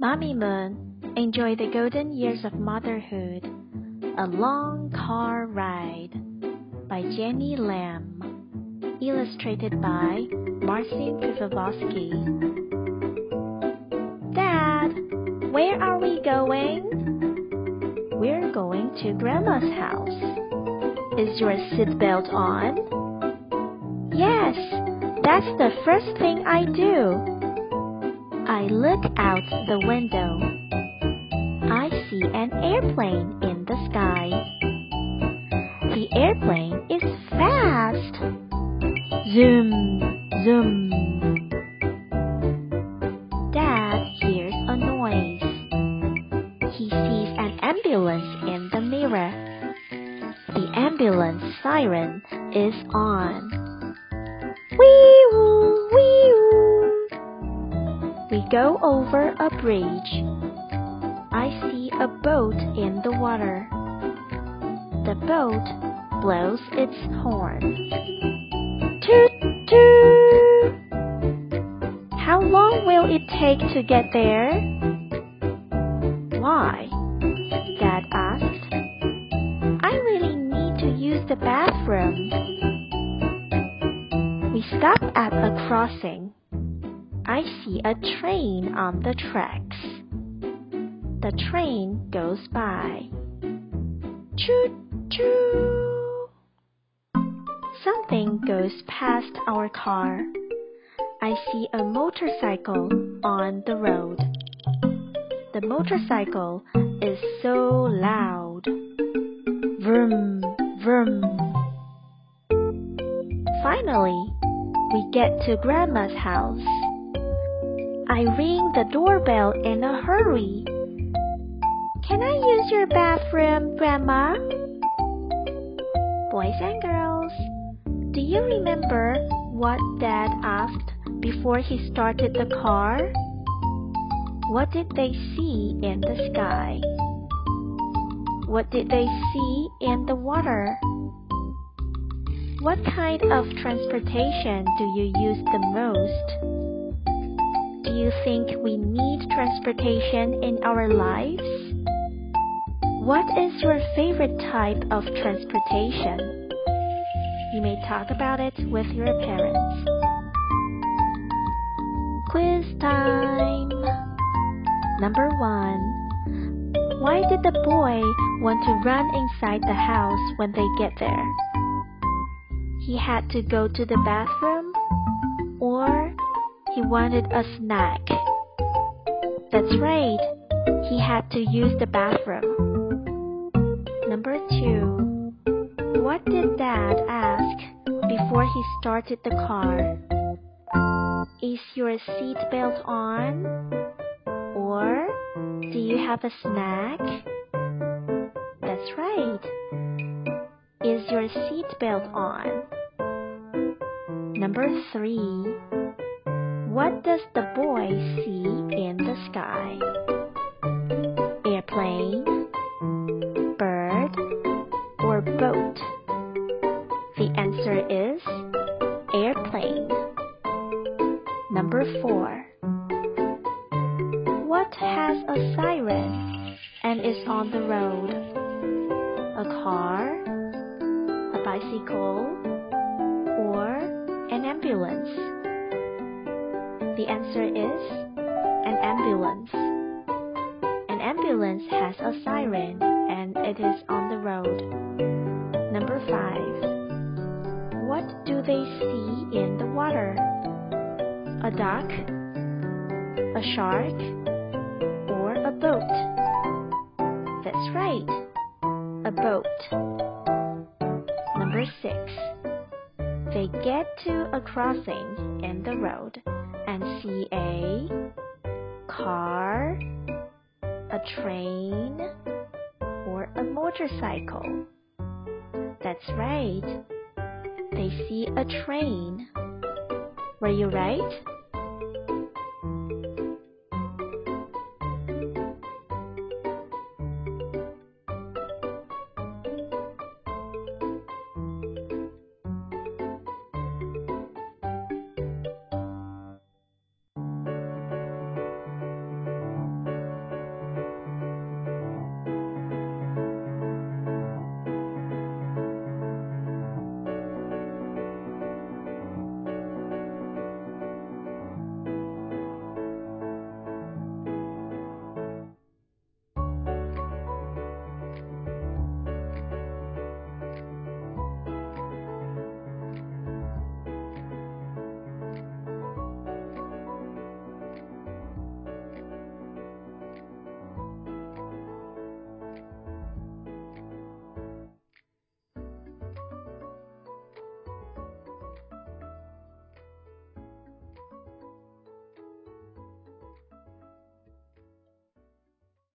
Mommy Moon, enjoy the golden years of motherhood. A long car ride by Jenny Lamb. Illustrated by Marcin Krzywoski. Dad, where are we going? We're going to Grandma's house. Is your seatbelt on? Yes, that's the first thing I do. I look out the window. I see an airplane in the sky. The airplane is fast. Zoom, zoom. Dad hears a noise. He sees an ambulance in the mirror. The ambulance siren is on. Go over a bridge. I see a boat in the water. The boat blows its horn. Toot toot! How long will it take to get there? Why? Dad asked. I really need to use the bathroom. We stop at a crossing. I see a train on the tracks. The train goes by. Choo choo! Something goes past our car. I see a motorcycle on the road. The motorcycle is so loud. Vroom, vroom. Finally, we get to Grandma's house. I ring the doorbell in a hurry. Can I use your bathroom, Grandma? Boys and girls, do you remember what Dad asked before he started the car? What did they see in the sky? What did they see in the water? What kind of transportation do you use the most? Do you think we need transportation in our lives? What is your favorite type of transportation? You may talk about it with your parents. Quiz time! Number one. Why did the boy want to run inside the house when they get there? He had to go to the bathroom? Or he wanted a snack? That's right, he had to use the bathroom. Number two. What did Dad ask before he started the car? Is your seatbelt on? Or do you have a snack? That's right. Is your seatbelt on? Number three. What does the boy see in the sky? Airplane, bird, or boat? The answer is airplane. Number four. What has a siren and is on the road? A car, a bicycle, or an ambulance? The answer is an ambulance. An ambulance has a siren and it is on the road. Number 5. What do they see in the water? A duck? A shark? Or a boat? That's right, a boat. Number 6. They get to a crossing in the road and see a car, a train, or a motorcycle. That's right. They see a train. Were you right?